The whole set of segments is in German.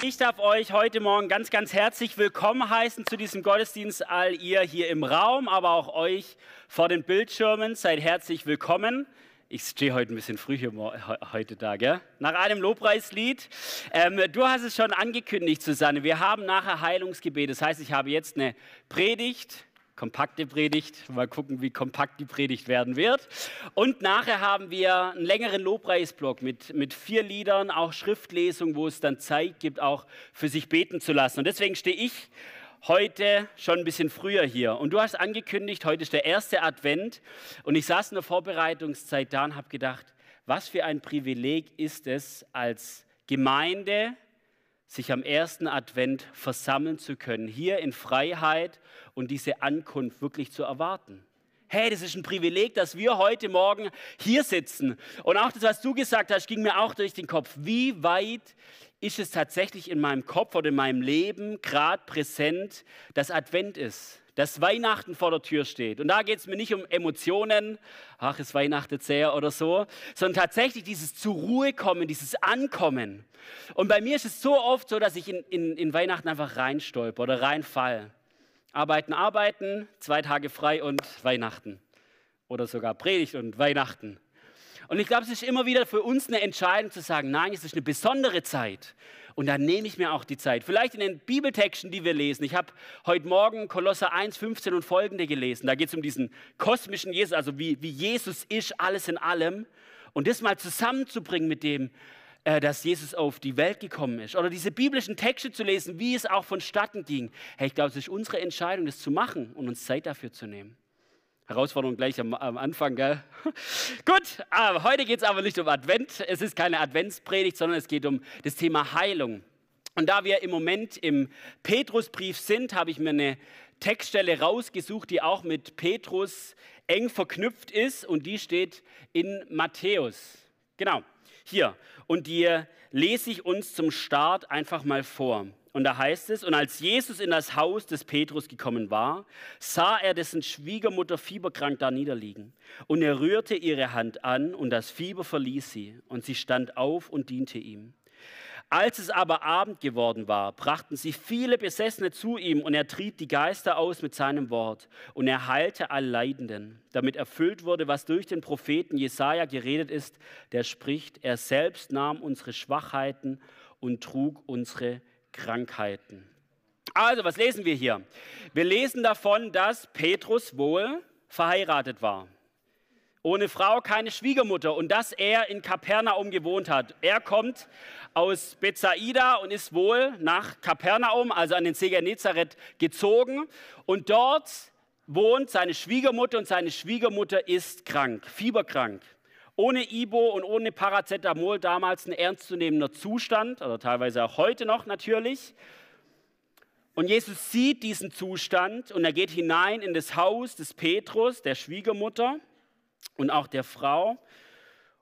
Ich darf euch heute Morgen ganz, ganz herzlich willkommen heißen zu diesem Gottesdienst. All ihr hier im Raum, aber auch euch vor den Bildschirmen. Seid herzlich willkommen. Ich stehe heute ein bisschen früh hier heute da, gell? Nach einem Lobpreislied. Ähm, du hast es schon angekündigt, Susanne. Wir haben nachher Heilungsgebet. Das heißt, ich habe jetzt eine Predigt kompakte Predigt. Mal gucken, wie kompakt die Predigt werden wird. Und nachher haben wir einen längeren Lobpreisblock mit, mit vier Liedern, auch Schriftlesung, wo es dann Zeit gibt, auch für sich beten zu lassen. Und deswegen stehe ich heute schon ein bisschen früher hier. Und du hast angekündigt, heute ist der erste Advent. Und ich saß in der Vorbereitungszeit da und habe gedacht, was für ein Privileg ist es als Gemeinde, sich am ersten Advent versammeln zu können, hier in Freiheit und diese Ankunft wirklich zu erwarten. Hey, das ist ein Privileg, dass wir heute Morgen hier sitzen. Und auch das, was du gesagt hast, ging mir auch durch den Kopf. Wie weit ist es tatsächlich in meinem Kopf oder in meinem Leben gerade präsent, dass Advent ist? Dass Weihnachten vor der Tür steht. Und da geht es mir nicht um Emotionen, ach, es weihnachtet sehr oder so, sondern tatsächlich dieses zur Ruhe kommen, dieses Ankommen. Und bei mir ist es so oft so, dass ich in, in, in Weihnachten einfach reinstolper oder reinfall. Arbeiten, arbeiten, zwei Tage frei und Weihnachten. Oder sogar Predigt und Weihnachten. Und ich glaube, es ist immer wieder für uns eine Entscheidung zu sagen, nein, es ist eine besondere Zeit. Und dann nehme ich mir auch die Zeit. Vielleicht in den Bibeltexten, die wir lesen. Ich habe heute Morgen Kolosser 1, 15 und folgende gelesen. Da geht es um diesen kosmischen Jesus, also wie, wie Jesus ist, alles in allem. Und das mal zusammenzubringen mit dem, äh, dass Jesus auf die Welt gekommen ist. Oder diese biblischen Texte zu lesen, wie es auch vonstatten ging. Hey, ich glaube, es ist unsere Entscheidung, das zu machen und uns Zeit dafür zu nehmen. Herausforderung gleich am, am Anfang, gell? Gut, aber heute geht es aber nicht um Advent. Es ist keine Adventspredigt, sondern es geht um das Thema Heilung. Und da wir im Moment im Petrusbrief sind, habe ich mir eine Textstelle rausgesucht, die auch mit Petrus eng verknüpft ist und die steht in Matthäus. Genau, hier. Und die lese ich uns zum Start einfach mal vor. Und da heißt es, und als Jesus in das Haus des Petrus gekommen war, sah er dessen Schwiegermutter fieberkrank da niederliegen. Und er rührte ihre Hand an und das Fieber verließ sie. Und sie stand auf und diente ihm. Als es aber Abend geworden war, brachten sie viele Besessene zu ihm und er trieb die Geister aus mit seinem Wort und er heilte all Leidenden, damit erfüllt wurde, was durch den Propheten Jesaja geredet ist, der spricht: Er selbst nahm unsere Schwachheiten und trug unsere Krankheiten. Also, was lesen wir hier? Wir lesen davon, dass Petrus wohl verheiratet war. Ohne Frau keine Schwiegermutter und dass er in Kapernaum gewohnt hat. Er kommt aus Bethsaida und ist wohl nach Kapernaum, also an den See Genezareth, gezogen. Und dort wohnt seine Schwiegermutter und seine Schwiegermutter ist krank, fieberkrank ohne Ibo und ohne Paracetamol damals ein ernstzunehmender Zustand, oder teilweise auch heute noch natürlich. Und Jesus sieht diesen Zustand und er geht hinein in das Haus des Petrus, der Schwiegermutter und auch der Frau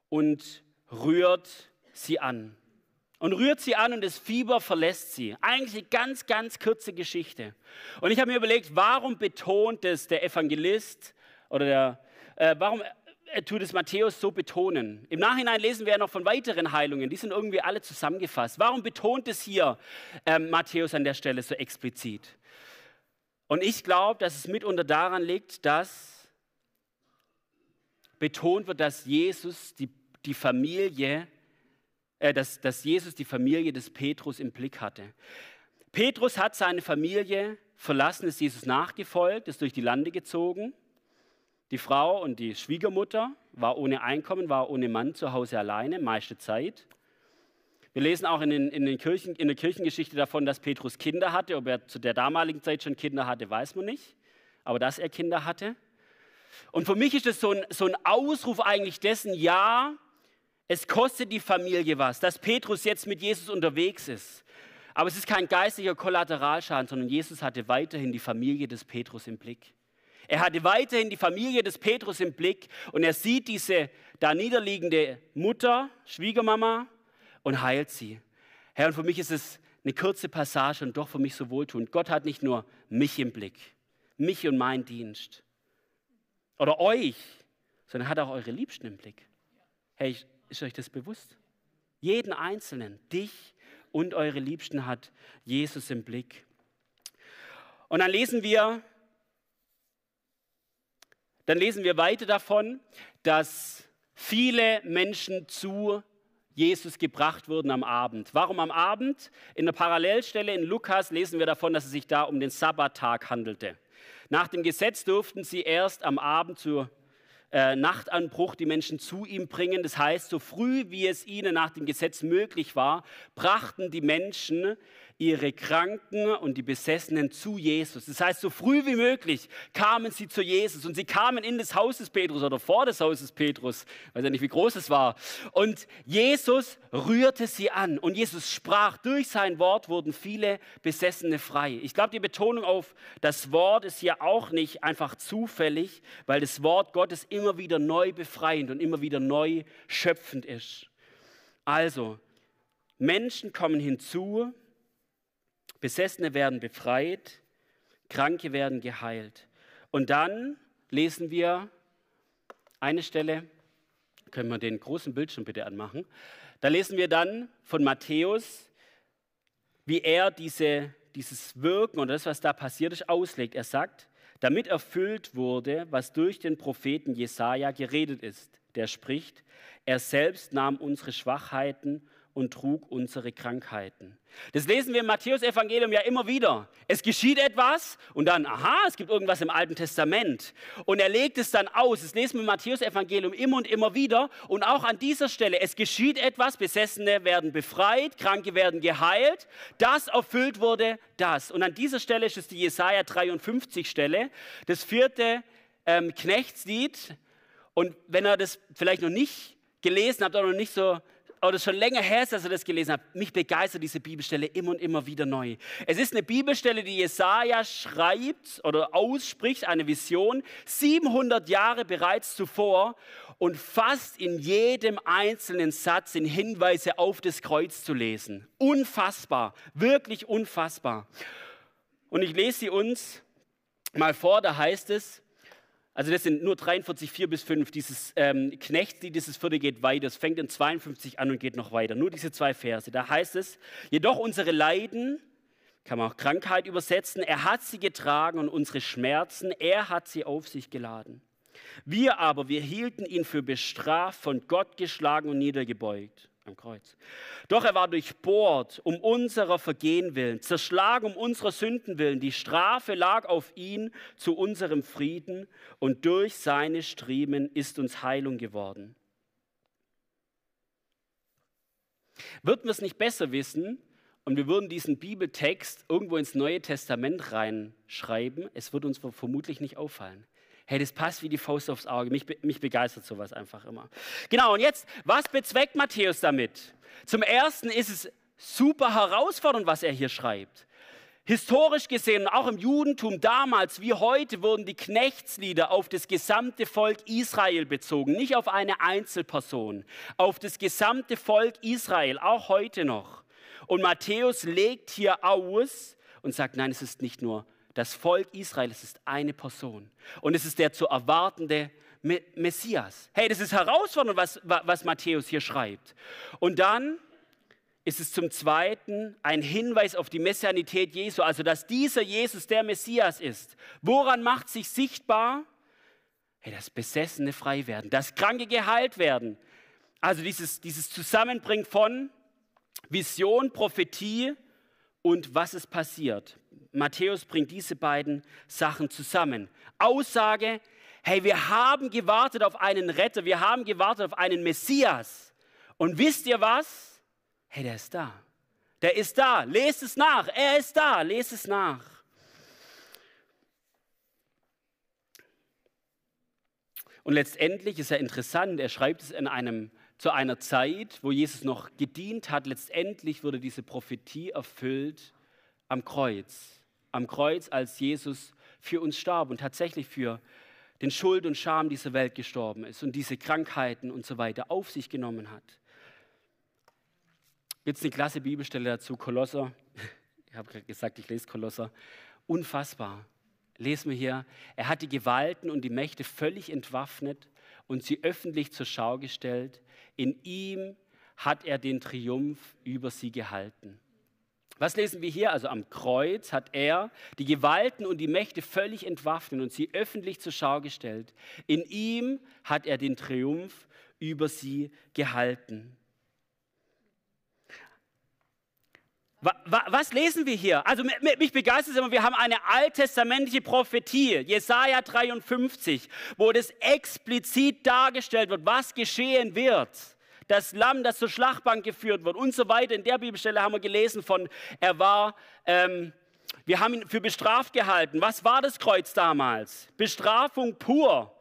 und rührt sie an. Und rührt sie an und das Fieber verlässt sie. Eigentlich eine ganz, ganz kurze Geschichte. Und ich habe mir überlegt, warum betont es der Evangelist oder der, äh, warum tut es Matthäus so betonen. Im Nachhinein lesen wir ja noch von weiteren Heilungen, die sind irgendwie alle zusammengefasst. Warum betont es hier äh, Matthäus an der Stelle so explizit? Und ich glaube, dass es mitunter daran liegt, dass betont wird, dass Jesus die, die Familie, äh, dass, dass Jesus die Familie des Petrus im Blick hatte. Petrus hat seine Familie verlassen, ist Jesus nachgefolgt, ist durch die Lande gezogen die Frau und die Schwiegermutter war ohne Einkommen, war ohne Mann zu Hause alleine, meiste Zeit. Wir lesen auch in, den, in, den Kirchen, in der Kirchengeschichte davon, dass Petrus Kinder hatte. Ob er zu der damaligen Zeit schon Kinder hatte, weiß man nicht. Aber dass er Kinder hatte. Und für mich ist das so ein, so ein Ausruf eigentlich dessen, ja, es kostet die Familie was, dass Petrus jetzt mit Jesus unterwegs ist. Aber es ist kein geistlicher Kollateralschaden, sondern Jesus hatte weiterhin die Familie des Petrus im Blick. Er hatte weiterhin die Familie des Petrus im Blick und er sieht diese da niederliegende Mutter, Schwiegermama und heilt sie. Herr, und für mich ist es eine kurze Passage und doch für mich so wohltuend. Gott hat nicht nur mich im Blick, mich und meinen Dienst oder euch, sondern hat auch eure Liebsten im Blick. Hey, ist euch das bewusst? Jeden Einzelnen, dich und eure Liebsten hat Jesus im Blick. Und dann lesen wir, dann lesen wir weiter davon, dass viele Menschen zu Jesus gebracht wurden am Abend. Warum am Abend? In der Parallelstelle in Lukas lesen wir davon, dass es sich da um den Sabbattag handelte. Nach dem Gesetz durften sie erst am Abend zur äh, Nachtanbruch die Menschen zu ihm bringen. Das heißt, so früh wie es ihnen nach dem Gesetz möglich war, brachten die Menschen ihre Kranken und die Besessenen zu Jesus. Das heißt, so früh wie möglich kamen sie zu Jesus und sie kamen in das Haus des Petrus oder vor das Haus des Petrus, weiß ja nicht, wie groß es war. Und Jesus rührte sie an und Jesus sprach, durch sein Wort wurden viele Besessene frei. Ich glaube, die Betonung auf das Wort ist hier auch nicht einfach zufällig, weil das Wort Gottes immer wieder neu befreiend und immer wieder neu schöpfend ist. Also, Menschen kommen hinzu, Besessene werden befreit, Kranke werden geheilt. Und dann lesen wir eine Stelle, können wir den großen Bildschirm bitte anmachen. Da lesen wir dann von Matthäus, wie er diese, dieses Wirken und das, was da passiert ist, auslegt. Er sagt, damit erfüllt wurde, was durch den Propheten Jesaja geredet ist. Der spricht, er selbst nahm unsere Schwachheiten und trug unsere Krankheiten. Das lesen wir im Matthäus-Evangelium ja immer wieder. Es geschieht etwas und dann, aha, es gibt irgendwas im Alten Testament. Und er legt es dann aus. Das lesen wir im Matthäus-Evangelium immer und immer wieder. Und auch an dieser Stelle, es geschieht etwas, Besessene werden befreit, Kranke werden geheilt. Das erfüllt wurde das. Und an dieser Stelle ist es die Jesaja 53 Stelle, das vierte ähm, Knechtslied. Und wenn er das vielleicht noch nicht gelesen habt oder noch nicht so oder schon länger her ist, dass ihr das gelesen habt, mich begeistert diese Bibelstelle immer und immer wieder neu. Es ist eine Bibelstelle, die Jesaja schreibt oder ausspricht, eine Vision, 700 Jahre bereits zuvor und fast in jedem einzelnen Satz sind Hinweise auf das Kreuz zu lesen. Unfassbar, wirklich unfassbar. Und ich lese sie uns mal vor, da heißt es, also das sind nur 43, 4 bis 5. Dieses ähm, Knechtslied, dieses vierte geht weiter. Es fängt in 52 an und geht noch weiter. Nur diese zwei Verse. Da heißt es, jedoch unsere Leiden, kann man auch Krankheit übersetzen, er hat sie getragen und unsere Schmerzen, er hat sie auf sich geladen. Wir aber, wir hielten ihn für bestraft, von Gott geschlagen und niedergebeugt am Kreuz. Doch er war durchbohrt um unserer Vergehen willen, zerschlagen um unserer Sünden willen. Die Strafe lag auf ihn zu unserem Frieden und durch seine Striemen ist uns Heilung geworden. Würden wir es nicht besser wissen und wir würden diesen Bibeltext irgendwo ins Neue Testament reinschreiben, es wird uns vermutlich nicht auffallen. Hey, das passt wie die Faust aufs Auge. Mich, mich begeistert sowas einfach immer. Genau, und jetzt, was bezweckt Matthäus damit? Zum Ersten ist es super herausfordernd, was er hier schreibt. Historisch gesehen, auch im Judentum damals wie heute, wurden die Knechtslieder auf das gesamte Volk Israel bezogen, nicht auf eine Einzelperson, auf das gesamte Volk Israel, auch heute noch. Und Matthäus legt hier aus und sagt, nein, es ist nicht nur das Volk Israel, es ist eine Person. Und es ist der zu erwartende Messias. Hey, das ist herausfordernd, was, was Matthäus hier schreibt. Und dann ist es zum Zweiten ein Hinweis auf die Messianität Jesu, also dass dieser Jesus der Messias ist. Woran macht sich sichtbar? Hey, das Besessene frei werden, das Kranke geheilt werden. Also dieses, dieses Zusammenbringen von Vision, Prophetie und was ist passiert. Matthäus bringt diese beiden Sachen zusammen. Aussage, hey, wir haben gewartet auf einen Retter, wir haben gewartet auf einen Messias. Und wisst ihr was? Hey, der ist da. Der ist da. Lest es nach. Er ist da. Lest es nach. Und letztendlich ist er interessant, er schreibt es in einem, zu einer Zeit, wo Jesus noch gedient hat. Letztendlich wurde diese Prophetie erfüllt am Kreuz am Kreuz, als Jesus für uns starb und tatsächlich für den Schuld und Scham dieser Welt gestorben ist und diese Krankheiten und so weiter auf sich genommen hat. Jetzt eine klasse Bibelstelle dazu, Kolosser. Ich habe gerade gesagt, ich lese Kolosser. Unfassbar. Lesen wir hier, er hat die Gewalten und die Mächte völlig entwaffnet und sie öffentlich zur Schau gestellt. In ihm hat er den Triumph über sie gehalten. Was lesen wir hier? Also am Kreuz hat er die Gewalten und die Mächte völlig entwaffnet und sie öffentlich zur Schau gestellt. In ihm hat er den Triumph über sie gehalten. Was lesen wir hier? Also mich begeistert es immer, wir haben eine alttestamentliche Prophetie, Jesaja 53, wo das explizit dargestellt wird, was geschehen wird das Lamm, das zur Schlachtbank geführt wird und so weiter. In der Bibelstelle haben wir gelesen von, er war, ähm, wir haben ihn für bestraft gehalten. Was war das Kreuz damals? Bestrafung pur.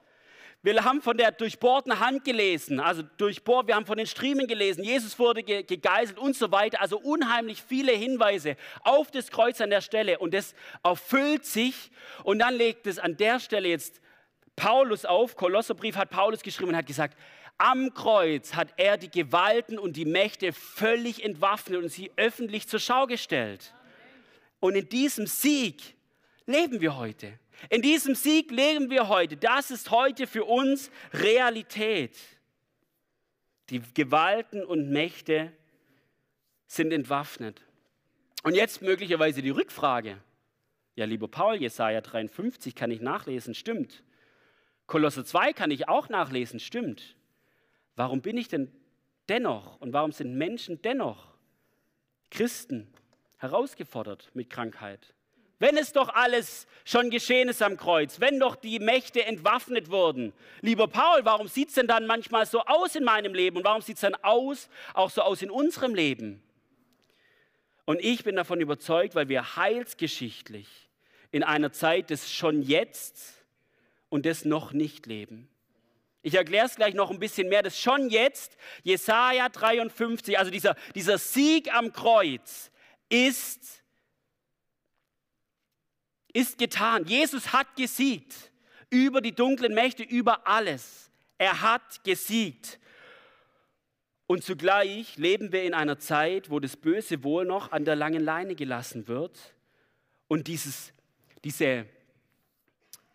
Wir haben von der durchbohrten Hand gelesen, also durchbohrt, wir haben von den Striemen gelesen, Jesus wurde gegeißelt und so weiter. Also unheimlich viele Hinweise auf das Kreuz an der Stelle und das erfüllt sich und dann legt es an der Stelle jetzt Paulus auf, Kolosserbrief hat Paulus geschrieben und hat gesagt, am Kreuz hat er die Gewalten und die Mächte völlig entwaffnet und sie öffentlich zur Schau gestellt. Und in diesem Sieg leben wir heute. In diesem Sieg leben wir heute. Das ist heute für uns Realität. Die Gewalten und Mächte sind entwaffnet. Und jetzt möglicherweise die Rückfrage. Ja, lieber Paul, Jesaja 53 kann ich nachlesen, stimmt. Kolosse 2 kann ich auch nachlesen, stimmt. Warum bin ich denn dennoch und warum sind Menschen dennoch, Christen, herausgefordert mit Krankheit? Wenn es doch alles schon geschehen ist am Kreuz, wenn doch die Mächte entwaffnet wurden. Lieber Paul, warum sieht es denn dann manchmal so aus in meinem Leben und warum sieht es dann aus, auch so aus in unserem Leben? Und ich bin davon überzeugt, weil wir heilsgeschichtlich in einer Zeit des schon jetzt und des noch nicht leben. Ich erkläre es gleich noch ein bisschen mehr. Das schon jetzt, Jesaja 53, also dieser, dieser Sieg am Kreuz ist, ist getan. Jesus hat gesiegt über die dunklen Mächte, über alles. Er hat gesiegt. Und zugleich leben wir in einer Zeit, wo das Böse wohl noch an der langen Leine gelassen wird und dieses, diese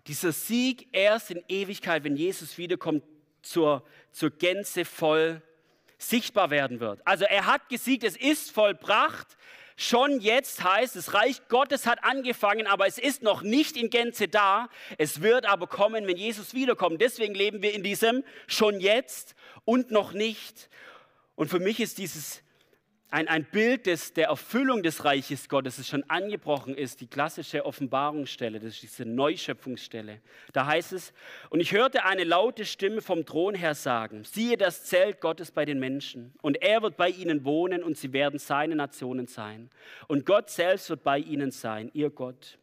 dieser Sieg erst in Ewigkeit, wenn Jesus wiederkommt, zur, zur Gänze voll sichtbar werden wird. Also er hat gesiegt, es ist vollbracht. Schon jetzt heißt, das Reich Gottes hat angefangen, aber es ist noch nicht in Gänze da. Es wird aber kommen, wenn Jesus wiederkommt. Deswegen leben wir in diesem schon jetzt und noch nicht. Und für mich ist dieses ein, ein Bild des, der Erfüllung des Reiches Gottes, das schon angebrochen ist, die klassische Offenbarungsstelle, das ist diese Neuschöpfungsstelle. Da heißt es, und ich hörte eine laute Stimme vom Thron her sagen, siehe das Zelt Gottes bei den Menschen, und er wird bei ihnen wohnen, und sie werden seine Nationen sein. Und Gott selbst wird bei ihnen sein, ihr Gott.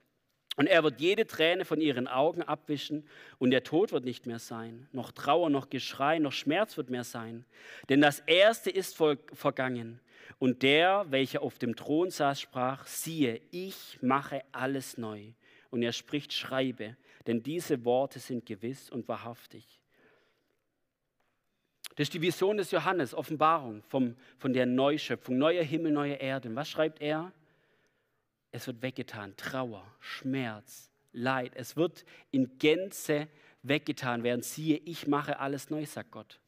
Und er wird jede Träne von ihren Augen abwischen und der Tod wird nicht mehr sein. Noch Trauer, noch Geschrei, noch Schmerz wird mehr sein. Denn das Erste ist vergangen. Und der, welcher auf dem Thron saß, sprach, siehe, ich mache alles neu. Und er spricht, schreibe, denn diese Worte sind gewiss und wahrhaftig. Das ist die Vision des Johannes, Offenbarung vom, von der Neuschöpfung, neuer Himmel, neue Erde. Was schreibt er? Es wird weggetan, Trauer, Schmerz, Leid. Es wird in Gänze weggetan werden. Siehe, ich mache alles neu, sagt Gott.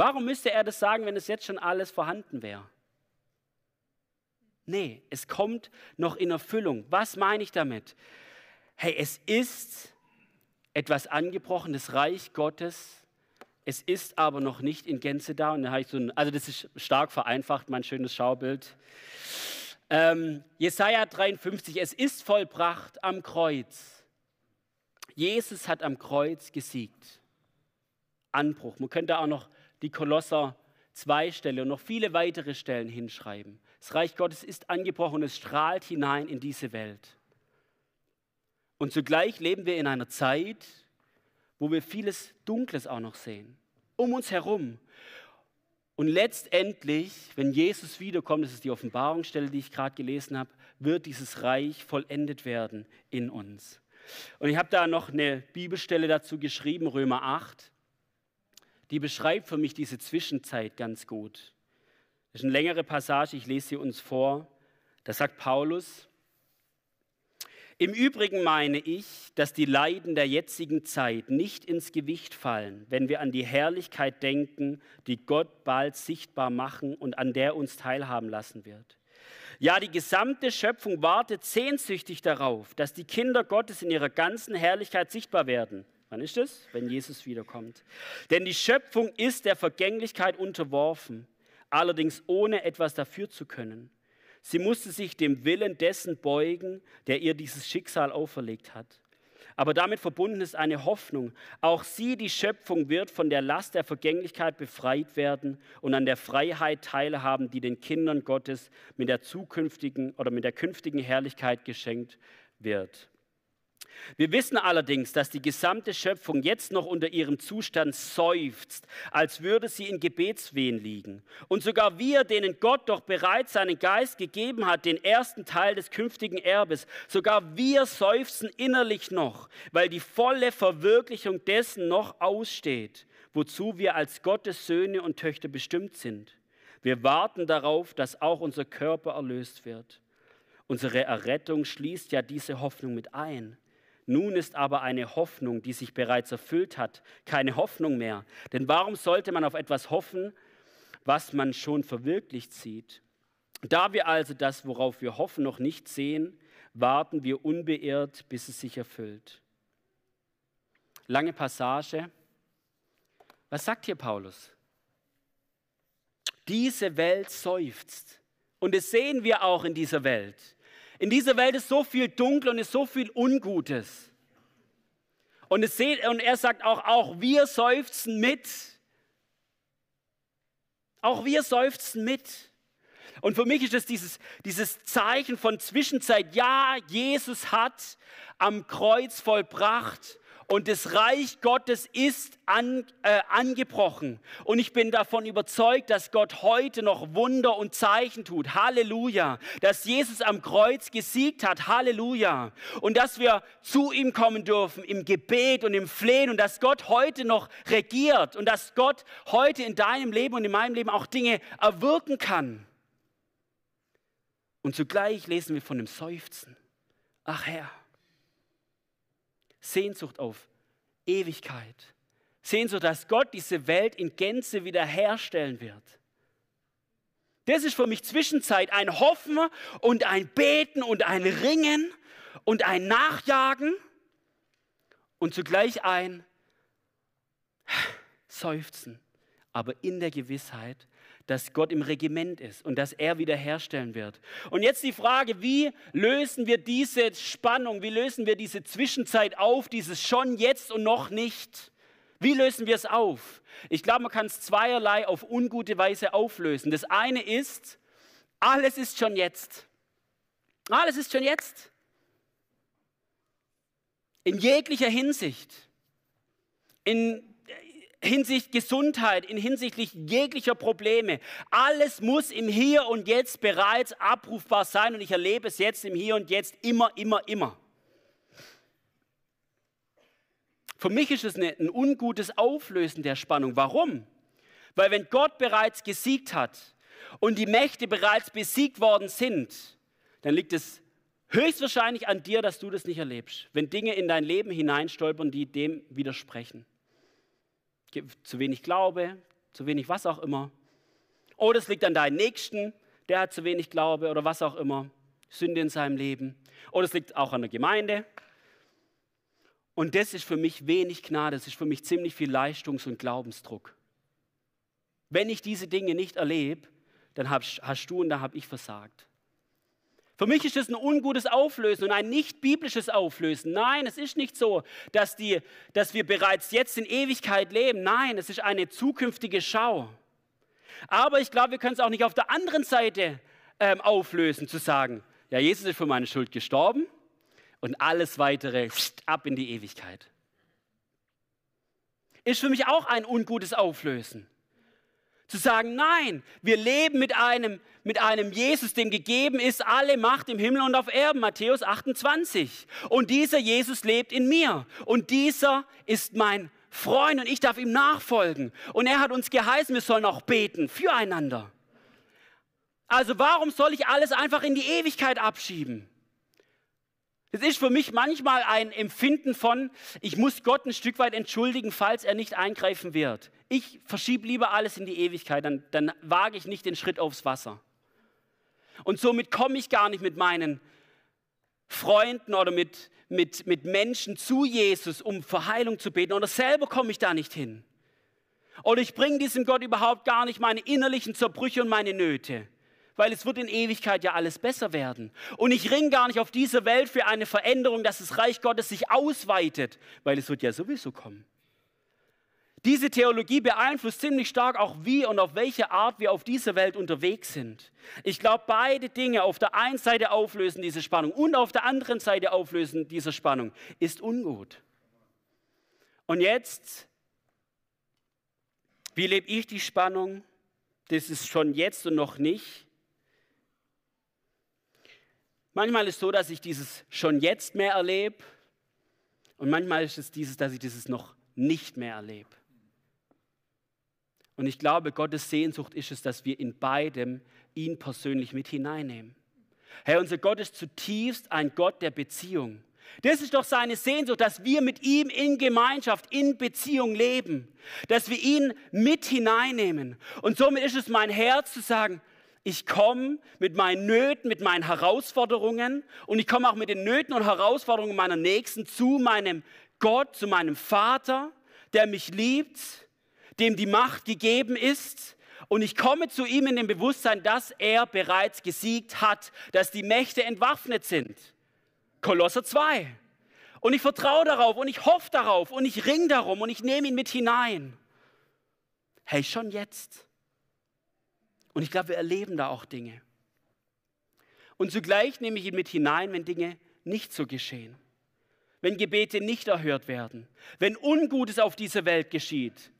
Warum müsste er das sagen, wenn es jetzt schon alles vorhanden wäre? Nee, es kommt noch in Erfüllung. Was meine ich damit? Hey, es ist etwas angebrochen, das Reich Gottes. Es ist aber noch nicht in Gänze da. Und da habe ich so ein, also das ist stark vereinfacht, mein schönes Schaubild. Ähm, Jesaja 53, es ist vollbracht am Kreuz. Jesus hat am Kreuz gesiegt. Anbruch. Man könnte auch noch die Kolosser 2 Stelle und noch viele weitere Stellen hinschreiben. Das Reich Gottes ist angebrochen, es strahlt hinein in diese Welt. Und zugleich leben wir in einer Zeit, wo wir vieles Dunkles auch noch sehen, um uns herum. Und letztendlich, wenn Jesus wiederkommt, das ist die Offenbarungsstelle, die ich gerade gelesen habe, wird dieses Reich vollendet werden in uns. Und ich habe da noch eine Bibelstelle dazu geschrieben, Römer 8 die beschreibt für mich diese Zwischenzeit ganz gut. Das ist eine längere Passage, ich lese sie uns vor. Da sagt Paulus, im Übrigen meine ich, dass die Leiden der jetzigen Zeit nicht ins Gewicht fallen, wenn wir an die Herrlichkeit denken, die Gott bald sichtbar machen und an der uns teilhaben lassen wird. Ja, die gesamte Schöpfung wartet sehnsüchtig darauf, dass die Kinder Gottes in ihrer ganzen Herrlichkeit sichtbar werden. Wann ist es? Wenn Jesus wiederkommt. Denn die Schöpfung ist der Vergänglichkeit unterworfen, allerdings ohne etwas dafür zu können. Sie musste sich dem Willen dessen beugen, der ihr dieses Schicksal auferlegt hat. Aber damit verbunden ist eine Hoffnung. Auch sie, die Schöpfung, wird von der Last der Vergänglichkeit befreit werden und an der Freiheit teilhaben, die den Kindern Gottes mit der zukünftigen oder mit der künftigen Herrlichkeit geschenkt wird. Wir wissen allerdings, dass die gesamte Schöpfung jetzt noch unter ihrem Zustand seufzt, als würde sie in Gebetswehen liegen. Und sogar wir, denen Gott doch bereits seinen Geist gegeben hat, den ersten Teil des künftigen Erbes, sogar wir seufzen innerlich noch, weil die volle Verwirklichung dessen noch aussteht, wozu wir als Gottes Söhne und Töchter bestimmt sind. Wir warten darauf, dass auch unser Körper erlöst wird. Unsere Errettung schließt ja diese Hoffnung mit ein. Nun ist aber eine Hoffnung, die sich bereits erfüllt hat, keine Hoffnung mehr. Denn warum sollte man auf etwas hoffen, was man schon verwirklicht sieht? Da wir also das, worauf wir hoffen, noch nicht sehen, warten wir unbeirrt, bis es sich erfüllt. Lange Passage. Was sagt hier Paulus? Diese Welt seufzt. Und das sehen wir auch in dieser Welt. In dieser Welt ist so viel Dunkel und ist so viel Ungutes. Und, es und er sagt auch, auch wir seufzen mit. Auch wir seufzen mit. Und für mich ist es dieses, dieses Zeichen von Zwischenzeit. Ja, Jesus hat am Kreuz vollbracht und das Reich Gottes ist an, äh, angebrochen. Und ich bin davon überzeugt, dass Gott heute noch Wunder und Zeichen tut. Halleluja. Dass Jesus am Kreuz gesiegt hat. Halleluja. Und dass wir zu ihm kommen dürfen im Gebet und im Flehen und dass Gott heute noch regiert und dass Gott heute in deinem Leben und in meinem Leben auch Dinge erwirken kann. Und zugleich lesen wir von dem Seufzen. Ach Herr, Sehnsucht auf Ewigkeit. Sehnsucht, dass Gott diese Welt in Gänze wiederherstellen wird. Das ist für mich Zwischenzeit ein Hoffen und ein Beten und ein Ringen und ein Nachjagen und zugleich ein Seufzen, aber in der Gewissheit, dass Gott im Regiment ist und dass er wiederherstellen wird. Und jetzt die Frage, wie lösen wir diese Spannung, wie lösen wir diese Zwischenzeit auf, dieses schon jetzt und noch nicht? Wie lösen wir es auf? Ich glaube, man kann es zweierlei auf ungute Weise auflösen. Das eine ist, alles ist schon jetzt. Alles ist schon jetzt. In jeglicher Hinsicht. In Hinsicht Gesundheit, in hinsichtlich jeglicher Probleme. Alles muss im Hier und Jetzt bereits abrufbar sein und ich erlebe es jetzt im Hier und Jetzt immer, immer, immer. Für mich ist es ein ungutes Auflösen der Spannung. Warum? Weil wenn Gott bereits gesiegt hat und die Mächte bereits besiegt worden sind, dann liegt es höchstwahrscheinlich an dir, dass du das nicht erlebst. Wenn Dinge in dein Leben hineinstolpern, die dem widersprechen zu wenig Glaube, zu wenig was auch immer. Oder es liegt an deinem Nächsten, der hat zu wenig Glaube oder was auch immer, Sünde in seinem Leben. Oder es liegt auch an der Gemeinde. Und das ist für mich wenig Gnade, das ist für mich ziemlich viel Leistungs- und Glaubensdruck. Wenn ich diese Dinge nicht erlebe, dann hast du und da habe ich versagt. Für mich ist es ein ungutes Auflösen und ein nicht biblisches Auflösen. Nein, es ist nicht so, dass, die, dass wir bereits jetzt in Ewigkeit leben. Nein, es ist eine zukünftige Schau. Aber ich glaube, wir können es auch nicht auf der anderen Seite ähm, auflösen, zu sagen, ja, Jesus ist für meine Schuld gestorben und alles weitere ab in die Ewigkeit. Ist für mich auch ein ungutes Auflösen. Zu sagen, nein, wir leben mit einem, mit einem Jesus, dem gegeben ist alle Macht im Himmel und auf Erden, Matthäus 28. Und dieser Jesus lebt in mir. Und dieser ist mein Freund und ich darf ihm nachfolgen. Und er hat uns geheißen, wir sollen auch beten füreinander. Also warum soll ich alles einfach in die Ewigkeit abschieben? Es ist für mich manchmal ein Empfinden von, ich muss Gott ein Stück weit entschuldigen, falls er nicht eingreifen wird. Ich verschiebe lieber alles in die Ewigkeit, dann, dann wage ich nicht den Schritt aufs Wasser. Und somit komme ich gar nicht mit meinen Freunden oder mit, mit, mit Menschen zu Jesus, um Verheilung zu beten. Oder selber komme ich da nicht hin. Oder ich bringe diesem Gott überhaupt gar nicht meine innerlichen Zerbrüche und meine Nöte weil es wird in Ewigkeit ja alles besser werden. Und ich ringe gar nicht auf dieser Welt für eine Veränderung, dass das Reich Gottes sich ausweitet, weil es wird ja sowieso kommen. Diese Theologie beeinflusst ziemlich stark auch wie und auf welche Art wir auf dieser Welt unterwegs sind. Ich glaube, beide Dinge auf der einen Seite auflösen diese Spannung und auf der anderen Seite auflösen diese Spannung ist ungut. Und jetzt, wie lebe ich die Spannung? Das ist schon jetzt und noch nicht. Manchmal ist es so, dass ich dieses schon jetzt mehr erlebe und manchmal ist es dieses, dass ich dieses noch nicht mehr erlebe. Und ich glaube, Gottes Sehnsucht ist es, dass wir in beidem ihn persönlich mit hineinnehmen. Herr, unser Gott ist zutiefst ein Gott der Beziehung. Das ist doch seine Sehnsucht, dass wir mit ihm in Gemeinschaft, in Beziehung leben, dass wir ihn mit hineinnehmen. Und somit ist es mein Herz zu sagen, ich komme mit meinen Nöten, mit meinen Herausforderungen und ich komme auch mit den Nöten und Herausforderungen meiner Nächsten zu meinem Gott, zu meinem Vater, der mich liebt, dem die Macht gegeben ist. Und ich komme zu ihm in dem Bewusstsein, dass er bereits gesiegt hat, dass die Mächte entwaffnet sind. Kolosser 2. Und ich vertraue darauf und ich hoffe darauf und ich ring darum und ich nehme ihn mit hinein. Hey, schon jetzt. Und ich glaube, wir erleben da auch Dinge. Und zugleich nehme ich ihn mit hinein, wenn Dinge nicht so geschehen. Wenn Gebete nicht erhört werden. Wenn Ungutes auf dieser Welt geschieht.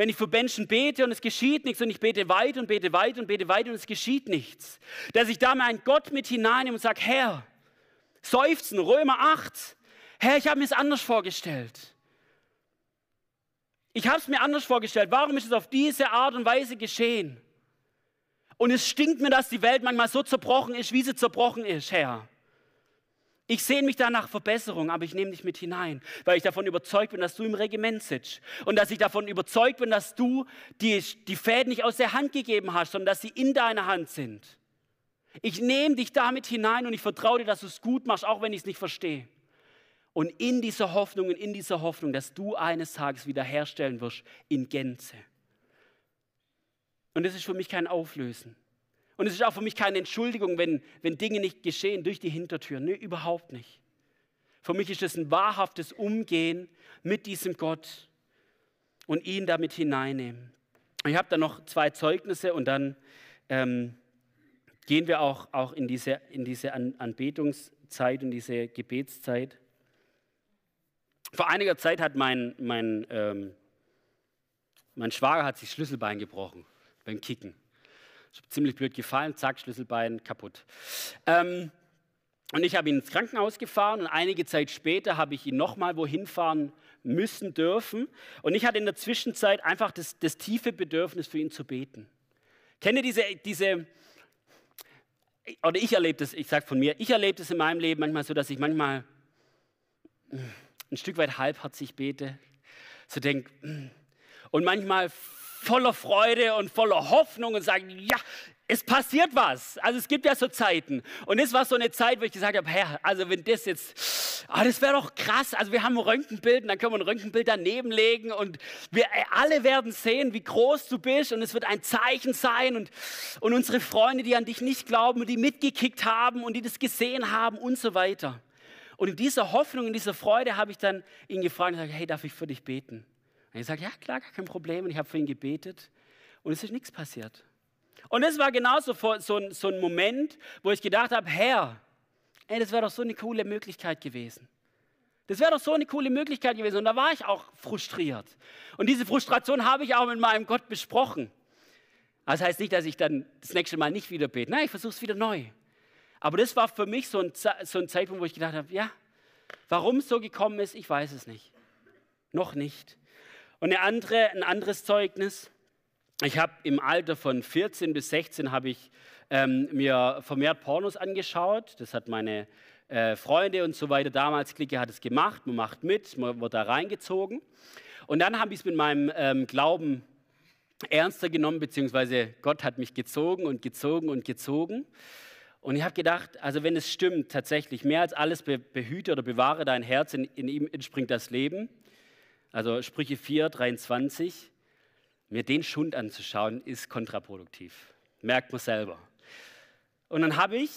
Wenn ich für Menschen bete und es geschieht nichts und ich bete weiter und bete weiter und bete weiter und es geschieht nichts. Dass ich da meinen Gott mit hineinnehme und sage, Herr, seufzen, Römer 8. Herr, ich habe mir es anders vorgestellt. Ich habe es mir anders vorgestellt. Warum ist es auf diese Art und Weise geschehen? Und es stinkt mir, dass die Welt manchmal so zerbrochen ist, wie sie zerbrochen ist, Herr. Ich sehne mich da nach Verbesserung, aber ich nehme dich mit hinein, weil ich davon überzeugt bin, dass du im Regiment sitzt. Und dass ich davon überzeugt bin, dass du die, die Fäden nicht aus der Hand gegeben hast, sondern dass sie in deiner Hand sind. Ich nehme dich damit hinein und ich vertraue dir, dass du es gut machst, auch wenn ich es nicht verstehe. Und in dieser Hoffnung und in dieser Hoffnung, dass du eines Tages wiederherstellen wirst in Gänze. Und das ist für mich kein Auflösen. Und es ist auch für mich keine Entschuldigung, wenn, wenn Dinge nicht geschehen durch die Hintertür. Nee, überhaupt nicht. Für mich ist es ein wahrhaftes Umgehen mit diesem Gott und ihn damit hineinnehmen. Ich habe da noch zwei Zeugnisse und dann ähm, gehen wir auch, auch in diese, in diese Anbetungszeit und diese Gebetszeit. Vor einiger Zeit hat mein, mein, ähm, mein Schwager hat sich Schlüsselbein gebrochen beim Kicken. Ziemlich blöd gefallen, zack, Schlüsselbein kaputt. Ähm, und ich habe ihn ins Krankenhaus gefahren und einige Zeit später habe ich ihn nochmal wohin fahren müssen dürfen. Und ich hatte in der Zwischenzeit einfach das, das tiefe Bedürfnis, für ihn zu beten. Kennt ihr diese, diese oder ich erlebe das, ich sage von mir, ich erlebe das in meinem Leben manchmal so, dass ich manchmal ein Stück weit halbherzig bete, so denke, mm. und manchmal voller Freude und voller Hoffnung und sage, ja, es passiert was. Also es gibt ja so Zeiten. Und das war so eine Zeit, wo ich gesagt habe, Herr, also wenn das jetzt, oh, das wäre doch krass. Also wir haben ein Röntgenbild und dann können wir ein Röntgenbild daneben legen und wir alle werden sehen, wie groß du bist und es wird ein Zeichen sein und, und unsere Freunde, die an dich nicht glauben und die mitgekickt haben und die das gesehen haben und so weiter. Und in dieser Hoffnung, in dieser Freude habe ich dann ihn gefragt und gesagt, hey, darf ich für dich beten? Und er sagt, ja klar, gar kein Problem. Und ich habe für ihn gebetet und es ist nichts passiert. Und es war genauso so ein, so ein Moment, wo ich gedacht habe, Herr, ey, das wäre doch so eine coole Möglichkeit gewesen. Das wäre doch so eine coole Möglichkeit gewesen. Und da war ich auch frustriert. Und diese Frustration habe ich auch mit meinem Gott besprochen. Das heißt nicht, dass ich dann das nächste Mal nicht wieder bete. Nein, ich versuche es wieder neu. Aber das war für mich so ein, so ein Zeitpunkt, wo ich gedacht habe, ja, warum es so gekommen ist, ich weiß es nicht. Noch nicht. Und eine andere, ein anderes Zeugnis, ich habe im Alter von 14 bis 16 habe ich ähm, mir vermehrt Pornos angeschaut. Das hat meine äh, Freunde und so weiter damals, Clique hat es gemacht, man macht mit, man wird da reingezogen. Und dann habe ich es mit meinem ähm, Glauben ernster genommen, beziehungsweise Gott hat mich gezogen und gezogen und gezogen. Und ich habe gedacht, also wenn es stimmt, tatsächlich, mehr als alles behüte oder bewahre dein Herz, in, in ihm entspringt das Leben. Also Sprüche 4, 23. Mir den Schund anzuschauen, ist kontraproduktiv. Merkt man selber. Und dann habe ich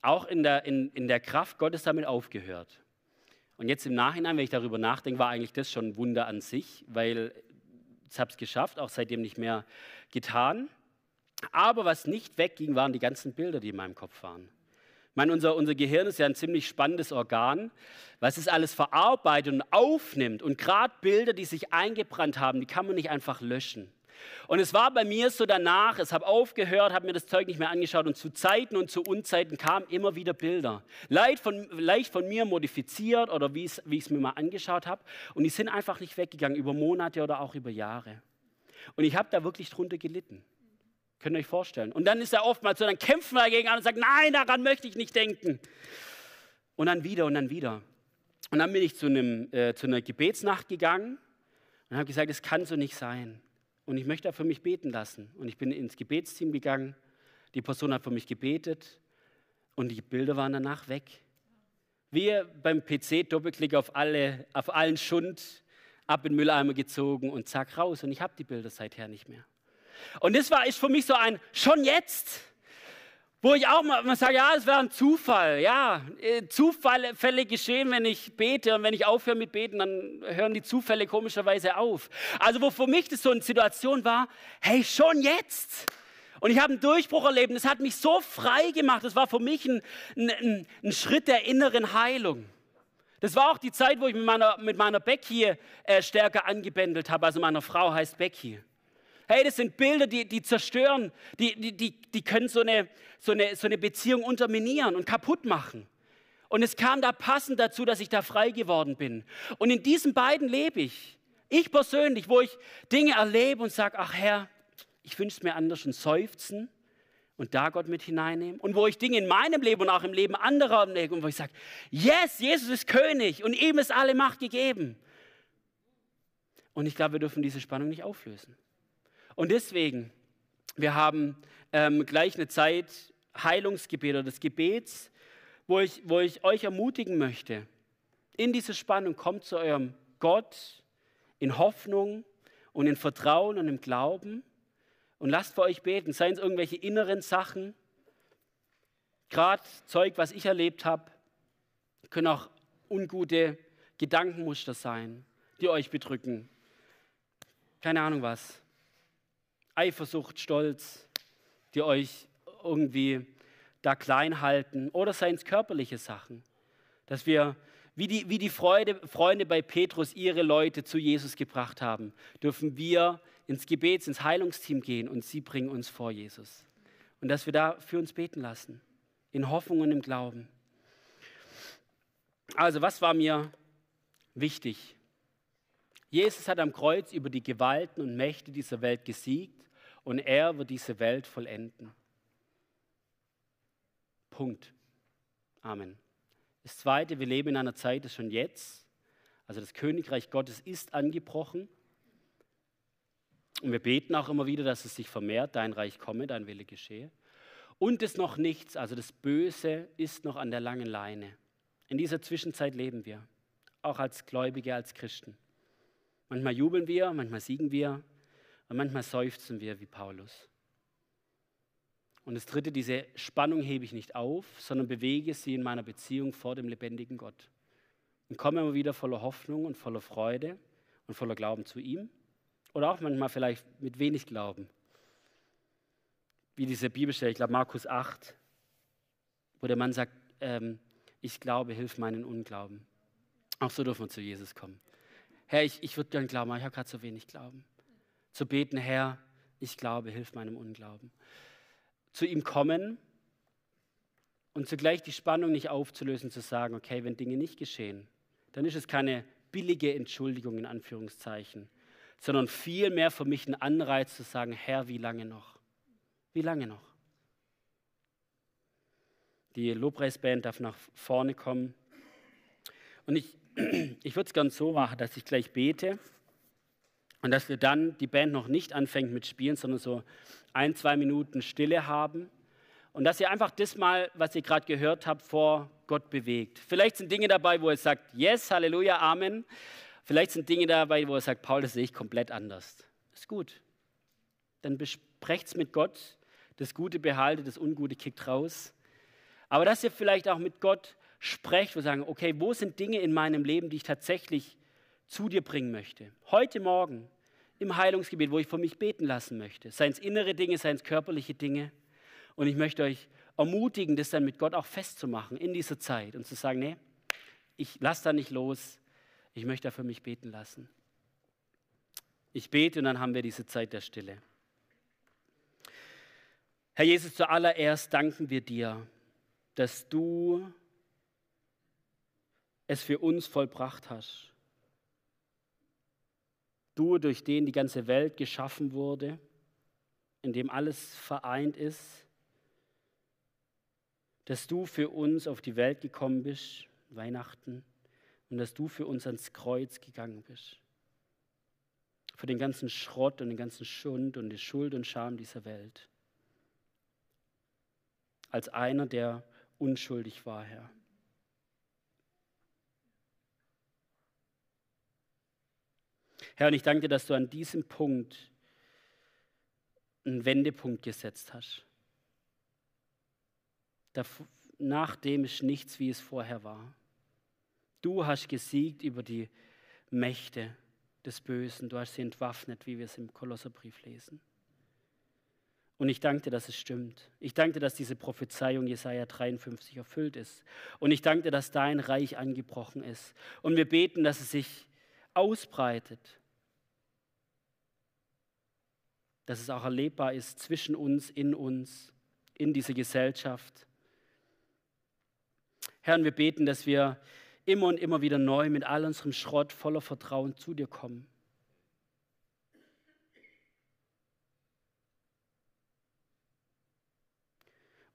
auch in der, in, in der Kraft Gottes damit aufgehört. Und jetzt im Nachhinein, wenn ich darüber nachdenke, war eigentlich das schon ein Wunder an sich, weil ich habe es geschafft, auch seitdem nicht mehr getan. Aber was nicht wegging, waren die ganzen Bilder, die in meinem Kopf waren. Meine, unser, unser Gehirn ist ja ein ziemlich spannendes Organ, was es alles verarbeitet und aufnimmt. Und gerade Bilder, die sich eingebrannt haben, die kann man nicht einfach löschen. Und es war bei mir so danach, es habe aufgehört, habe mir das Zeug nicht mehr angeschaut und zu Zeiten und zu Unzeiten kamen immer wieder Bilder. Leicht von, leicht von mir modifiziert oder wie ich es mir mal angeschaut habe. Und die sind einfach nicht weggegangen über Monate oder auch über Jahre. Und ich habe da wirklich drunter gelitten. Könnt ihr euch vorstellen? Und dann ist er oftmals so, dann kämpfen wir dagegen an und sagen, nein, daran möchte ich nicht denken. Und dann wieder und dann wieder. Und dann bin ich zu, einem, äh, zu einer Gebetsnacht gegangen und habe gesagt, es kann so nicht sein. Und ich möchte für mich beten lassen. Und ich bin ins Gebetsteam gegangen. Die Person hat für mich gebetet und die Bilder waren danach weg. Wir beim PC Doppelklick auf, alle, auf allen Schund, ab in den Mülleimer gezogen und zack raus. Und ich habe die Bilder seither nicht mehr. Und das war ist für mich so ein schon jetzt, wo ich auch mal, mal sage, ja, es wäre ein Zufall. Ja, äh, Zufälle geschehen, wenn ich bete und wenn ich aufhöre mit beten, dann hören die Zufälle komischerweise auf. Also wo für mich das so eine Situation war, hey, schon jetzt. Und ich habe einen Durchbruch erlebt. Das hat mich so frei gemacht. Das war für mich ein, ein, ein Schritt der inneren Heilung. Das war auch die Zeit, wo ich mit meiner, mit meiner Becky äh, stärker angebändelt habe. Also meine Frau heißt Becky. Hey, das sind Bilder, die, die zerstören, die, die, die, die können so eine, so, eine, so eine Beziehung unterminieren und kaputt machen. Und es kam da passend dazu, dass ich da frei geworden bin. Und in diesen beiden lebe ich. Ich persönlich, wo ich Dinge erlebe und sage, ach Herr, ich wünsche mir anders und seufzen und da Gott mit hineinnehmen. Und wo ich Dinge in meinem Leben und auch im Leben anderer lege und wo ich sage, yes, Jesus ist König und ihm ist alle Macht gegeben. Und ich glaube, wir dürfen diese Spannung nicht auflösen. Und deswegen, wir haben ähm, gleich eine Zeit Heilungsgebet oder des Gebets, wo ich, wo ich euch ermutigen möchte, in diese Spannung kommt zu eurem Gott in Hoffnung und in Vertrauen und im Glauben und lasst für euch beten, seien es irgendwelche inneren Sachen, gerade Zeug, was ich erlebt habe, können auch ungute Gedankenmuster sein, die euch bedrücken. Keine Ahnung was. Eifersucht, Stolz, die euch irgendwie da klein halten. Oder seien es körperliche Sachen, dass wir, wie die, wie die Freude, Freunde bei Petrus ihre Leute zu Jesus gebracht haben, dürfen wir ins Gebets, ins Heilungsteam gehen und sie bringen uns vor Jesus. Und dass wir da für uns beten lassen, in Hoffnung und im Glauben. Also, was war mir wichtig? Jesus hat am Kreuz über die Gewalten und Mächte dieser Welt gesiegt und er wird diese Welt vollenden. Punkt. Amen. Das Zweite, wir leben in einer Zeit des schon jetzt. Also das Königreich Gottes ist angebrochen. Und wir beten auch immer wieder, dass es sich vermehrt, dein Reich komme, dein Wille geschehe. Und es noch nichts, also das Böse ist noch an der langen Leine. In dieser Zwischenzeit leben wir, auch als Gläubige, als Christen. Manchmal jubeln wir, manchmal siegen wir, und manchmal seufzen wir wie Paulus. Und das Dritte, diese Spannung hebe ich nicht auf, sondern bewege sie in meiner Beziehung vor dem lebendigen Gott. Und komme immer wieder voller Hoffnung und voller Freude und voller Glauben zu ihm. Oder auch manchmal vielleicht mit wenig Glauben. Wie diese Bibelstelle, ich glaube Markus 8, wo der Mann sagt, ähm, ich glaube, hilf meinen Unglauben. Auch so dürfen wir zu Jesus kommen. Herr, ich, ich würde gern glauben, aber ich habe gerade so wenig Glauben zu beten, Herr, ich glaube, hilf meinem Unglauben. Zu ihm kommen und zugleich die Spannung nicht aufzulösen, zu sagen, okay, wenn Dinge nicht geschehen, dann ist es keine billige Entschuldigung in Anführungszeichen, sondern vielmehr für mich ein Anreiz zu sagen, Herr, wie lange noch? Wie lange noch? Die Lobpreisband darf nach vorne kommen. Und ich, ich würde es ganz so machen, dass ich gleich bete Und dass wir dann die Band noch nicht anfängt mit Spielen, sondern so ein, zwei Minuten Stille haben. Und dass ihr einfach das mal, was ihr gerade gehört habt, vor Gott bewegt. Vielleicht sind Dinge dabei, wo ihr sagt, yes, Halleluja, Amen. Vielleicht sind Dinge dabei, wo ihr sagt, Paul, das sehe ich komplett anders. Ist gut. Dann besprecht es mit Gott. Das Gute behaltet, das Ungute kickt raus. Aber dass ihr vielleicht auch mit Gott sprecht, wo sagen, okay, wo sind Dinge in meinem Leben, die ich tatsächlich zu dir bringen möchte? Heute Morgen im Heilungsgebiet, wo ich für mich beten lassen möchte. Seien es innere Dinge, seien es körperliche Dinge. Und ich möchte euch ermutigen, das dann mit Gott auch festzumachen in dieser Zeit und zu sagen, nee, ich lasse da nicht los, ich möchte da für mich beten lassen. Ich bete und dann haben wir diese Zeit der Stille. Herr Jesus, zuallererst danken wir dir, dass du es für uns vollbracht hast. Du, durch den die ganze Welt geschaffen wurde, in dem alles vereint ist, dass du für uns auf die Welt gekommen bist, Weihnachten, und dass du für uns ans Kreuz gegangen bist. Für den ganzen Schrott und den ganzen Schund und die Schuld und Scham dieser Welt. Als einer, der unschuldig war, Herr. Herr, und ich danke dir, dass du an diesem Punkt einen Wendepunkt gesetzt hast. Nach dem ist nichts, wie es vorher war. Du hast gesiegt über die Mächte des Bösen. Du hast sie entwaffnet, wie wir es im Kolosserbrief lesen. Und ich danke dir, dass es stimmt. Ich danke dir, dass diese Prophezeiung Jesaja 53 erfüllt ist. Und ich danke dir, dass dein Reich angebrochen ist. Und wir beten, dass es sich ausbreitet dass es auch erlebbar ist zwischen uns, in uns, in dieser Gesellschaft. Herr, wir beten, dass wir immer und immer wieder neu mit all unserem Schrott voller Vertrauen zu dir kommen.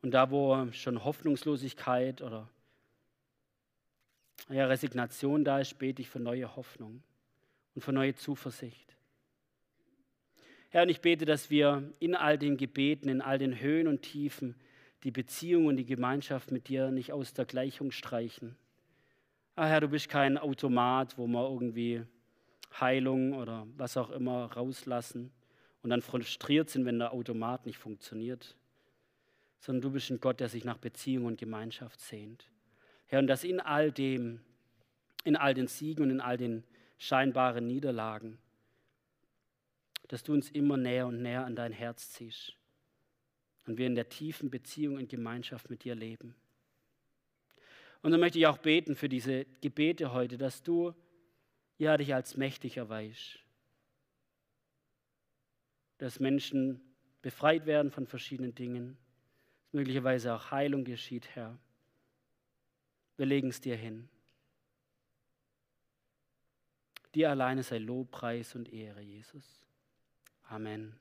Und da, wo schon Hoffnungslosigkeit oder ja, Resignation da ist, bete ich für neue Hoffnung und für neue Zuversicht. Herr, und ich bete, dass wir in all den Gebeten, in all den Höhen und Tiefen die Beziehung und die Gemeinschaft mit dir nicht aus der Gleichung streichen. Ah, Herr, du bist kein Automat, wo wir irgendwie Heilung oder was auch immer rauslassen und dann frustriert sind, wenn der Automat nicht funktioniert, sondern du bist ein Gott, der sich nach Beziehung und Gemeinschaft sehnt. Herr, und dass in all dem, in all den Siegen und in all den scheinbaren Niederlagen, dass du uns immer näher und näher an dein Herz ziehst und wir in der tiefen Beziehung und Gemeinschaft mit dir leben. Und dann möchte ich auch beten für diese Gebete heute, dass du ja dich als mächtig erweist, dass Menschen befreit werden von verschiedenen Dingen, dass möglicherweise auch Heilung geschieht, Herr. Wir legen es dir hin. Dir alleine sei Lob, Preis und Ehre, Jesus. Amen.